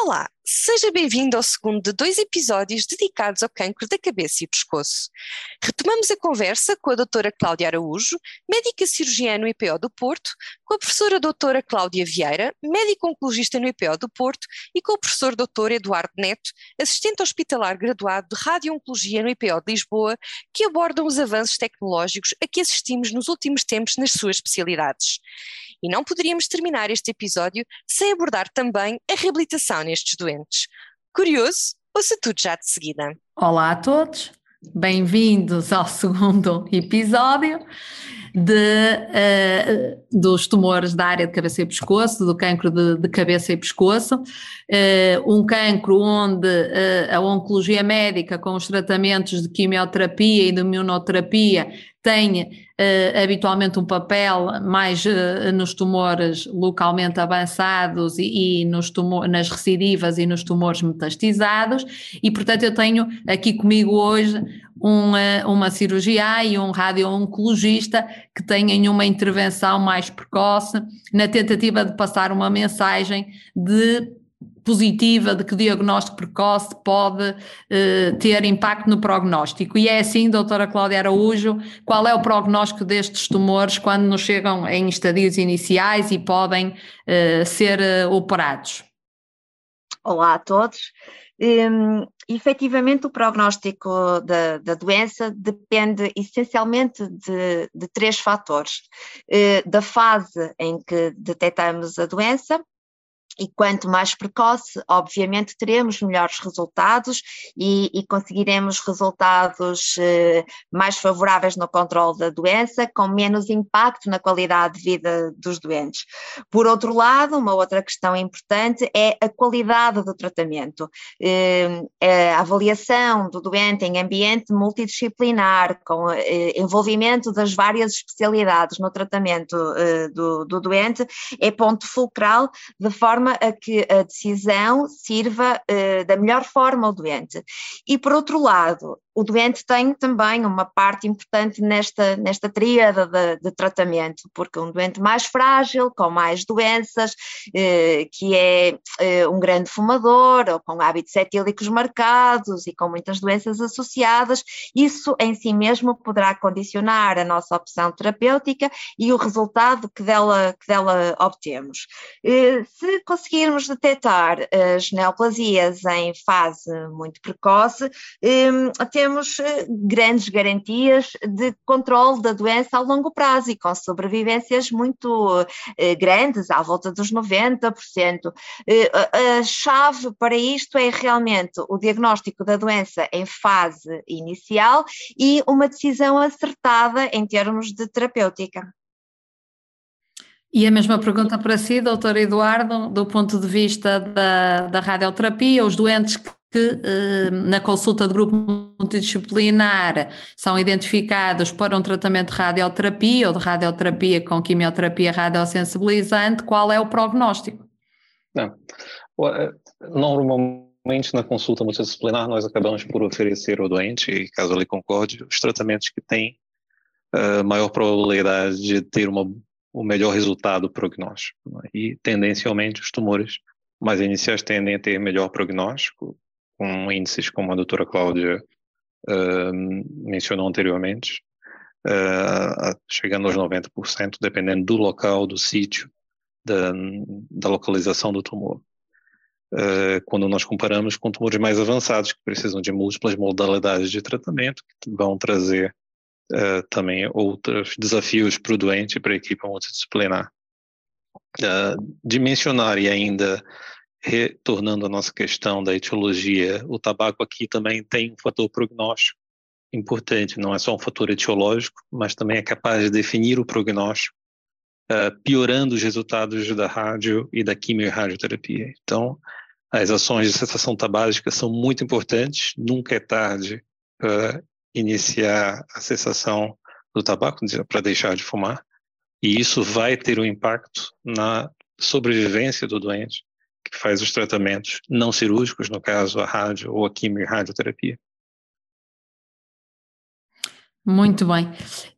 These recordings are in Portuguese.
Olá, seja bem-vindo ao segundo de dois episódios dedicados ao cancro da cabeça e pescoço. Retomamos a conversa com a doutora Cláudia Araújo, médica cirurgiã no IPO do Porto, com a professora doutora Cláudia Vieira, médico oncologista no IPO do Porto, e com o professor doutor Eduardo Neto, assistente hospitalar graduado de Radio-Oncologia no IPO de Lisboa, que abordam os avanços tecnológicos a que assistimos nos últimos tempos nas suas especialidades. E não poderíamos terminar este episódio sem abordar também a reabilitação nestes doentes. Curioso? Ouça tudo já de seguida. Olá a todos, bem-vindos ao segundo episódio de, uh, dos tumores da área de cabeça e pescoço, do cancro de, de cabeça e pescoço, uh, um cancro onde uh, a oncologia médica com os tratamentos de quimioterapia e de imunoterapia tem uh, habitualmente um papel mais uh, nos tumores localmente avançados e, e nos tumor, nas recidivas e nos tumores metastizados, e portanto eu tenho aqui comigo hoje uma, eh, uma cirurgiã e um radio-oncologista que tenham uma intervenção mais precoce na tentativa de passar uma mensagem de positiva de que diagnóstico precoce pode eh, ter impacto no prognóstico. E é assim, doutora Cláudia Araújo, qual é o prognóstico destes tumores quando nos chegam em estadios iniciais e podem eh, ser eh, operados? Olá a todos. Um, efetivamente, o prognóstico da, da doença depende essencialmente de, de três fatores: uh, da fase em que detectamos a doença, e quanto mais precoce, obviamente teremos melhores resultados e, e conseguiremos resultados eh, mais favoráveis no controle da doença, com menos impacto na qualidade de vida dos doentes. Por outro lado, uma outra questão importante é a qualidade do tratamento. Eh, a avaliação do doente em ambiente multidisciplinar, com eh, envolvimento das várias especialidades no tratamento eh, do, do doente, é ponto fulcral, de forma forma a que a decisão sirva uh, da melhor forma ao doente. E por outro lado, o doente tem também uma parte importante nesta, nesta tríada de, de tratamento, porque um doente mais frágil, com mais doenças, eh, que é eh, um grande fumador, ou com hábitos etílicos marcados e com muitas doenças associadas, isso em si mesmo poderá condicionar a nossa opção terapêutica e o resultado que dela, que dela obtemos. Eh, se conseguirmos detectar as neoplasias em fase muito precoce, eh, temos temos eh, grandes garantias de controle da doença a longo prazo e com sobrevivências muito eh, grandes, à volta dos 90%. Eh, a chave para isto é realmente o diagnóstico da doença em fase inicial e uma decisão acertada em termos de terapêutica. E a mesma pergunta para si, doutor Eduardo, do ponto de vista da, da radioterapia, os doentes que que eh, na consulta de grupo multidisciplinar são identificados para um tratamento de radioterapia ou de radioterapia com quimioterapia radiosensibilizante, qual é o prognóstico? Não. Eh, normalmente na consulta multidisciplinar nós acabamos por oferecer ao doente, caso ele concorde, os tratamentos que têm uh, maior probabilidade de ter uma, o melhor resultado prognóstico. Né? E tendencialmente os tumores mais iniciais tendem a ter melhor prognóstico, com índices como a doutora Cláudia uh, mencionou anteriormente, uh, chegando aos 90%, dependendo do local, do sítio, da, da localização do tumor. Uh, quando nós comparamos com tumores mais avançados, que precisam de múltiplas modalidades de tratamento, que vão trazer uh, também outros desafios para o doente e para a equipe multidisciplinar. Uh, e ainda retornando à nossa questão da etiologia, o tabaco aqui também tem um fator prognóstico importante, não é só um fator etiológico, mas também é capaz de definir o prognóstico, uh, piorando os resultados da rádio e da quimio-radioterapia. Então, as ações de cessação tabágica são muito importantes, nunca é tarde para iniciar a cessação do tabaco, para deixar de fumar, e isso vai ter um impacto na sobrevivência do doente, que faz os tratamentos não cirúrgicos, no caso a rádio ou a quimio e radioterapia. Muito bem.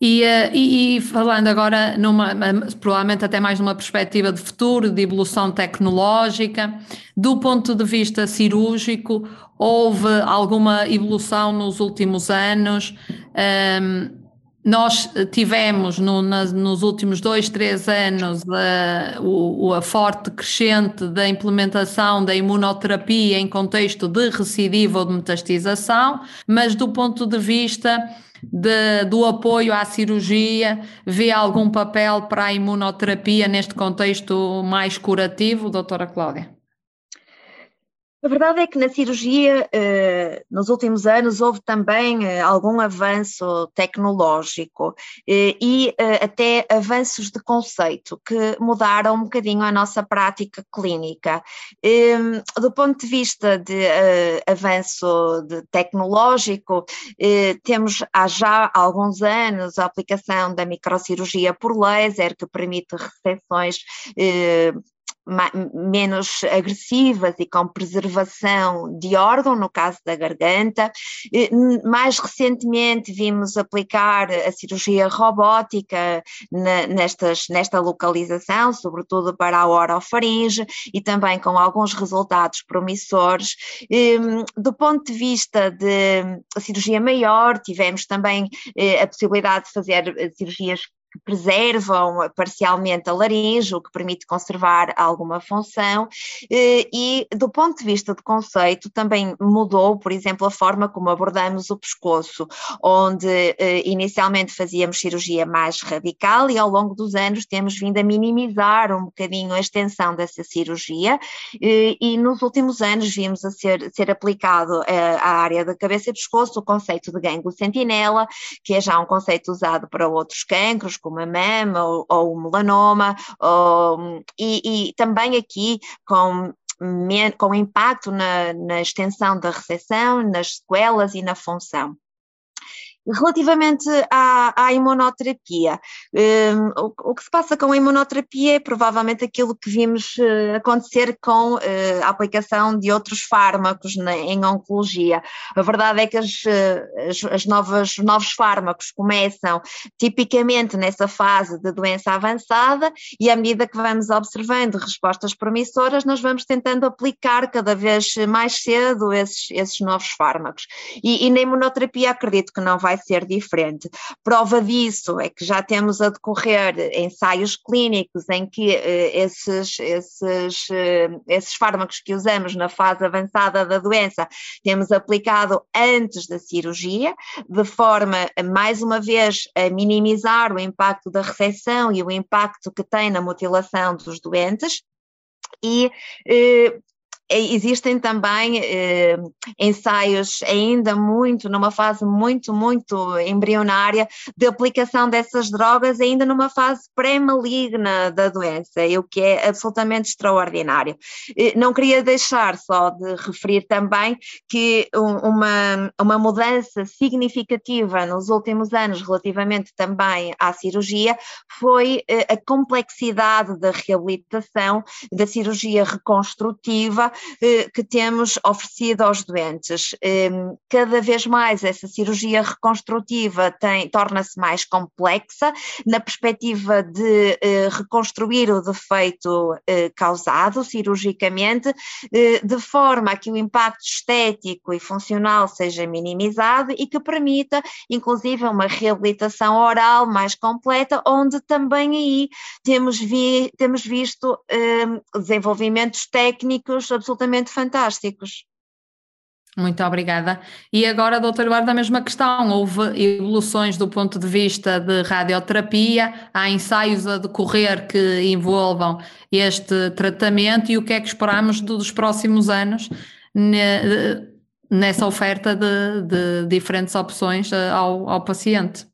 E, eh, e, e, falando agora, numa, provavelmente até mais numa perspectiva de futuro, de evolução tecnológica, do ponto de vista cirúrgico, houve alguma evolução nos últimos anos? Um, ehm, nós tivemos no, nas, nos últimos dois, três anos a, o, a forte crescente da implementação da imunoterapia em contexto de recidiva ou de metastização, mas do ponto de vista de, do apoio à cirurgia, vê algum papel para a imunoterapia neste contexto mais curativo, doutora Cláudia? A verdade é que na cirurgia, eh, nos últimos anos, houve também eh, algum avanço tecnológico eh, e até avanços de conceito que mudaram um bocadinho a nossa prática clínica. Ehm, do ponto de vista de avanço de tecnológico, temos há já alguns anos a aplicação da microcirurgia por laser, que permite recepções menos agressivas e com preservação de órgão, no caso da garganta. Mais recentemente vimos aplicar a cirurgia robótica nestas, nesta localização, sobretudo para a orofaringe e também com alguns resultados promissores. Do ponto de vista de cirurgia maior, tivemos também eh, a possibilidade de fazer eh, cirurgias que preservam parcialmente a laringe, o que permite conservar alguma função, eh, e do ponto de vista de conceito também mudou, por exemplo, a forma como abordamos o pescoço, onde eh, inicialmente fazíamos cirurgia mais radical e ao longo dos anos temos vindo a minimizar um bocadinho a extensão dessa cirurgia eh, e nos últimos anos vimos a ser, ser aplicado à área da cabeça e pescoço o conceito de gânglio sentinela, que é já um conceito usado para outros cancros, como a mama ou, ou o melanoma, ou, e, e também aqui com com impacto na, na, extensão da recessão, nas sequelas e na função. Relativamente à, à imunoterapia, um, o, o, que se passa com a imunoterapia é provavelmente aquilo que vimos uh, acontecer com uh, a aplicação de outros fármacos na, em oncologia. A verdade é que as, uh, as, as novas, os novos fármacos começam tipicamente nessa fase de doença avançada e à medida que vamos observando respostas promissoras, nós vamos tentando aplicar cada vez mais cedo esses, esses novos fármacos. E, e na imunoterapia acredito que não vai ser diferente. Prova disso é que já temos a decorrer ensaios clínicos em que eh, esses, esses, eh, esses fármacos que usamos na fase avançada da doença temos aplicado antes da cirurgia, de forma, mais uma vez, a minimizar o impacto da recessão e o impacto que tem na mutilação dos doentes. E eh, existem também eh, ensaios ainda muito, numa fase muito, muito embrionária, de aplicação dessas drogas, ainda numa fase pré-maligna da doença, o que é absolutamente extraordinário. Não queria deixar só de referir também que uma, uma mudança significativa nos últimos anos, relativamente também à cirurgia, foi eh, a complexidade da reabilitação, da cirurgia reconstrutiva que temos oferecido aos doentes. Ehm, cada vez mais essa cirurgia reconstrutiva torna-se mais complexa na perspectiva de eh, reconstruir o defeito eh, causado cirurgicamente, de forma a que o impacto estético e funcional seja minimizado e que permita, inclusive, uma reabilitação oral mais completa, onde também aí temos, vi, temos visto ehm, desenvolvimentos técnicos absolutamente absolutamente fantásticos. Muito obrigada. E agora, doutor Eduardo, a mesma questão. Houve evoluções do ponto de vista de radioterapia, há ensaios a decorrer que envolvam este tratamento e o que é que esperamos dos próximos anos nessa oferta de, de diferentes opções eh, ao, ao paciente?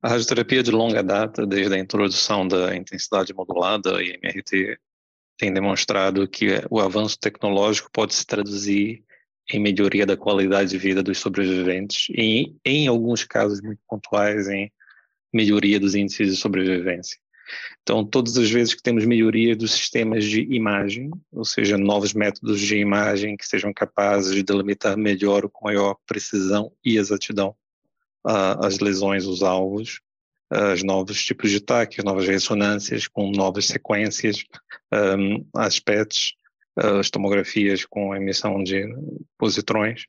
A radioterapia de longa data, desde a introdução da intensidade modulada e MRT, tem demonstrado que o avanço tecnológico pode se traduzir em melhoria da qualidade de vida dos sobreviventes e, em alguns casos muito pontuais, em melhoria dos índices de sobrevivência. Então, todas as vezes que temos melhoria dos sistemas de imagem, ou seja, novos métodos de imagem que sejam capazes de delimitar melhor, com maior precisão e exatidão, uh, as lesões, os alvos, os novos tipos de ataque, novas ressonâncias com novas sequências, um, aspectos, uh, as tomografias com emissão de positrões,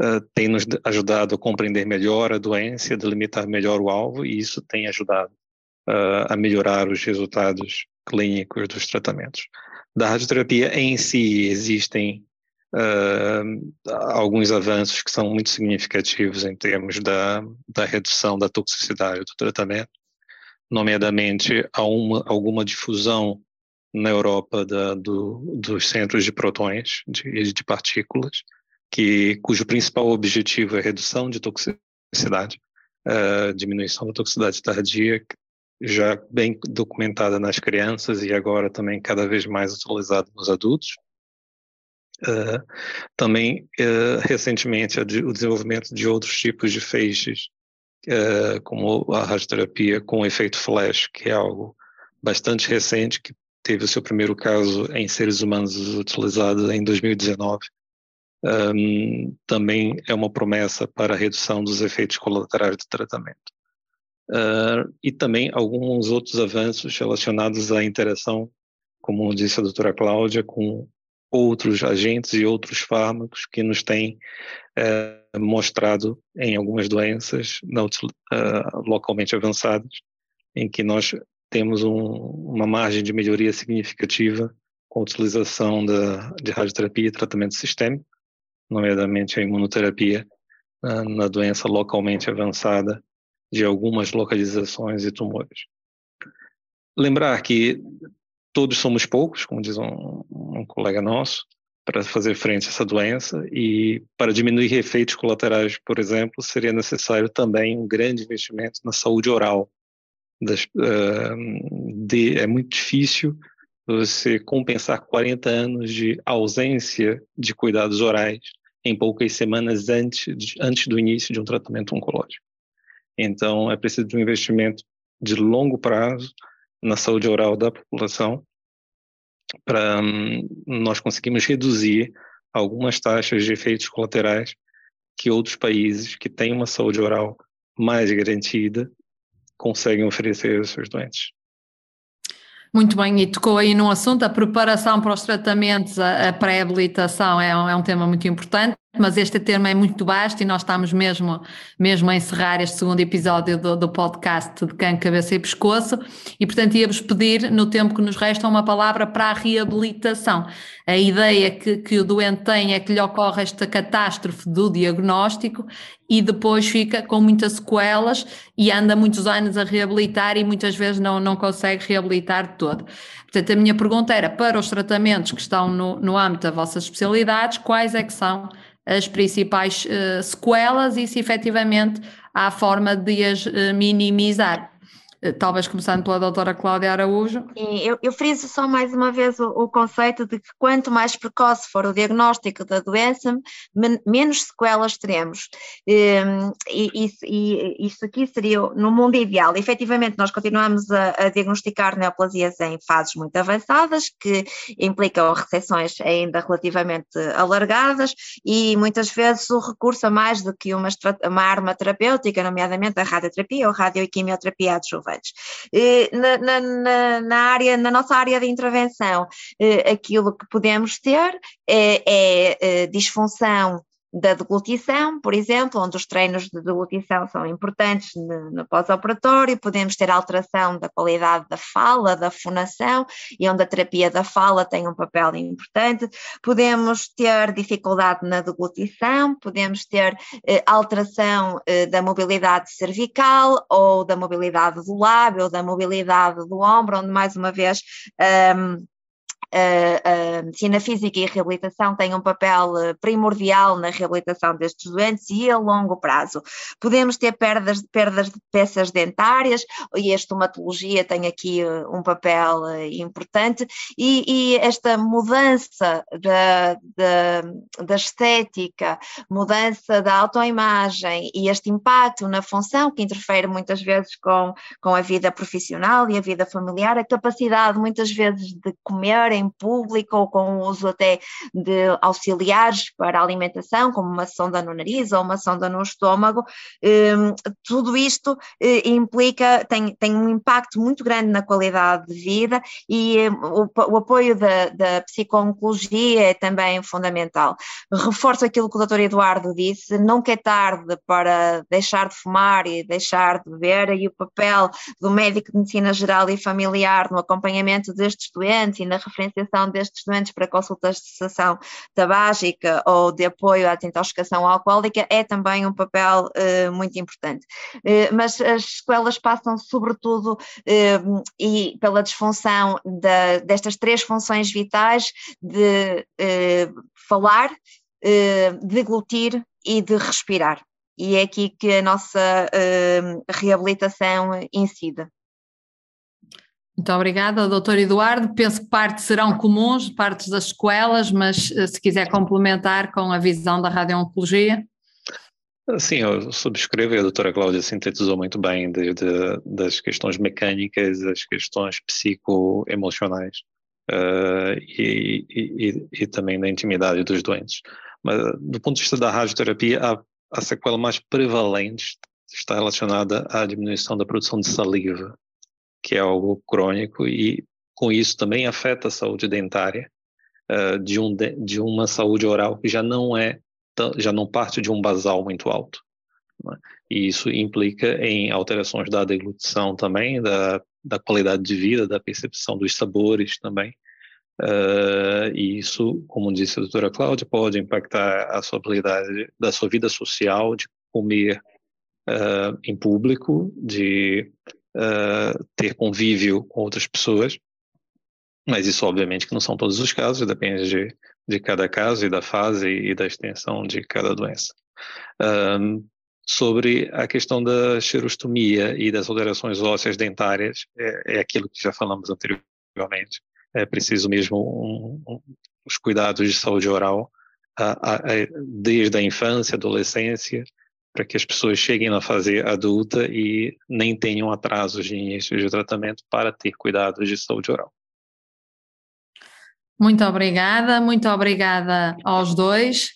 uh, tem nos ajudado a compreender melhor a doença, delimitar melhor o alvo, e isso tem ajudado uh, a melhorar os resultados clínicos dos tratamentos. Da radioterapia em si existem uh, alguns avanços que são muito significativos em termos da, da redução da toxicidade do tratamento, nomeadamente há uma, alguma difusão na Europa da, do, dos centros de protões, de, de partículas, que, cujo principal objetivo é redução de toxicidade, uh, diminuição da toxicidade tardia, já bem documentada nas crianças e agora também cada vez mais utilizada nos adultos. Também, uh, recentemente, o desenvolvimento de outros tipos de feixes, uh, como a radioterapia com efeito flash, que é algo bastante recente, que teve o seu primeiro caso em seres humanos utilizado em 2019. Um, também é uma promessa para a redução dos efeitos colaterais do tratamento. Uh, e também alguns outros avanços relacionados à interação, como disse a doutora Cláudia, com outros agentes e outros fármacos que nos têm uh, mostrado em algumas doenças não, uh, localmente avançadas, em que nós temos um, uma margem de melhoria significativa com a utilização da, de radioterapia e tratamento sistêmico, nomeadamente a imunoterapia, uh, na doença localmente avançada de algumas localizações e tumores. Lembrar que todos somos poucos, como diz um, um colega nosso, para fazer frente a essa doença e para diminuir efeitos colaterais, por exemplo, seria necessário também um grande investimento na saúde oral. Das, uh, de, é muito difícil você compensar 40 anos de ausência de cuidados orais em poucas semanas antes, de, antes do início de um tratamento oncológico. Então, é preciso de um investimento de longo prazo na saúde oral da população para um, nós conseguirmos reduzir algumas taxas de efeitos colaterais que outros países que têm uma saúde oral mais garantida conseguem oferecer aos seus doentes. Muito bem, e tocou aí num assunto, a preparação para os tratamentos, a, a pré-habilitação é, um, é um tema muito importante mas este tema é muito vasto e nós estamos mesmo, mesmo a encerrar este segundo episódio do, do podcast de Cão, Cabeça e Pescoço e, portanto, ia-vos pedir, no tempo que nos resta, uma palavra para a reabilitação. A ideia que, que o doente tem é que lhe ocorre esta catástrofe do diagnóstico e depois fica com muitas sequelas e anda muitos anos a reabilitar e muitas vezes não, não consegue reabilitar todo. Portanto, a minha pergunta era, para os tratamentos que estão no, no âmbito das vossas especialidades, quais é que são as principais uh, sequelas e se efetivamente há forma de as uh, minimizar. Eh, talvez começando pela doutora Cláudia Araújo. Eu, eu friso só mais uma vez o, o, conceito de que quanto mais precoce for o diagnóstico da doença, men, menos sequelas teremos. Ehm, e, e, isto aqui seria no mundo ideal. Efetivamente, nós continuamos a, a, diagnosticar neoplasias em fases muito avançadas, que implicam recepções ainda relativamente alargadas e muitas vezes o recurso a mais do que uma, uma arma terapêutica, nomeadamente a radioterapia ou radioquimioterapia adjuvante. Eh, na, na, na, área, na nossa área de intervenção, eh, aquilo que podemos ter é, é eh, disfunção da deglutição, por exemplo, onde os treinos de deglutição são importantes no, no pós-operatório, podemos ter alteração da qualidade da fala, da fonação, e onde a terapia da fala tem um papel importante, podemos ter dificuldade na deglutição, podemos ter eh, alteração eh, da mobilidade cervical, ou da mobilidade do lábio, ou da mobilidade do ombro, onde mais uma vez um, a medicina física e a reabilitação têm um papel primordial na reabilitação destes doentes e a longo prazo. Podemos ter perdas, perdas de peças dentárias e a estomatologia tem aqui um papel importante e, e esta mudança da, da, da estética, mudança da autoimagem e este impacto na função que interfere muitas vezes com, com a vida profissional e a vida familiar, a capacidade muitas vezes de comer em público ou com o uso até de auxiliares para a alimentação, como uma sonda no nariz ou uma sonda no estômago, hum, tudo isto eh, implica, tem, tem um impacto muito grande na qualidade de vida e hum, o, o apoio da, da psico-oncologia é também fundamental. Reforço aquilo que o Dr. Eduardo disse, nunca é tarde para deixar de fumar e deixar de beber, e o papel do médico de medicina geral e familiar no acompanhamento destes doentes e na referenciação destes doentes para consultas de cessação tabágica ou de apoio à desintoxicação alcoólica é também um papel uh, muito importante. Uh, mas as sequelas passam sobretudo uh, e pela disfunção da, destas três funções vitais de falar, deglutir e de respirar. E é aqui que a nossa reabilitação incide. Muito obrigada, doutor Eduardo. Penso que partes serão comuns, partes das escolas, mas eh, se quiser complementar com a visão da radio-oncologia. Sim, eu subscrevo e a doutora Cláudia sintetizou muito bem desde das questões mecânicas, as questões psicoemocionais uh, e, e, e, também da intimidade dos doentes. Mas do ponto de vista da radioterapia, a, a sequela mais prevalente está relacionada à diminuição da produção de saliva que é algo crônico e com isso também afeta a saúde dentária uh, de, um, de, uma saúde oral que já não é já não parte de um basal muito alto. Né? E isso implica em alterações da deglutição também, da, da qualidade de vida, da percepção dos sabores também. Uh, e isso, como disse a doutora Cláudia, pode impactar a sua habilidade da sua vida social, de comer uh, em público, de uh, ter convívio com outras pessoas, mas isso obviamente que não são todos os casos, depende de, de cada caso e da fase e da extensão de cada doença. Um, sobre a questão da xerostomia e das alterações ósseas dentárias, é, é aquilo que já falamos anteriormente. É preciso mesmo um, um, os cuidados de saúde oral a, a, a, desde a infância, adolescência, para que as pessoas cheguem na fase adulta e nem tenham atrasos de início de tratamento para ter cuidados de saúde oral. Muito obrigada, muito obrigada aos dois.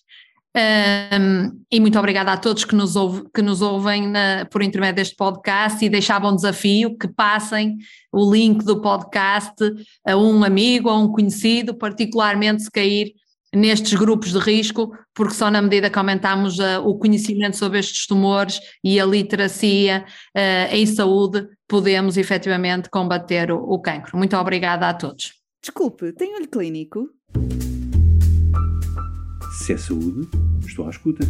Um, e muito obrigada a todos que nos, ouve, que nos ouvem na, por intermédio deste podcast e deixavam um desafio que passem o link do podcast a um amigo, a um conhecido, particularmente se cair nestes grupos de risco, porque só na medida que aumentamos uh, o conhecimento sobre estes tumores e a literacia uh, em saúde, podemos efetivamente combater o, o cancro. Muito obrigada a todos. Desculpe, tem olho clínico? Se é saúde, estou à escuta.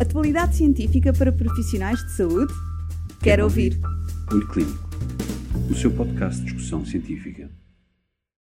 Atualidade científica para profissionais de saúde? Quero, Quero ouvir. ouvir. Olho Clínico, o seu podcast de discussão científica.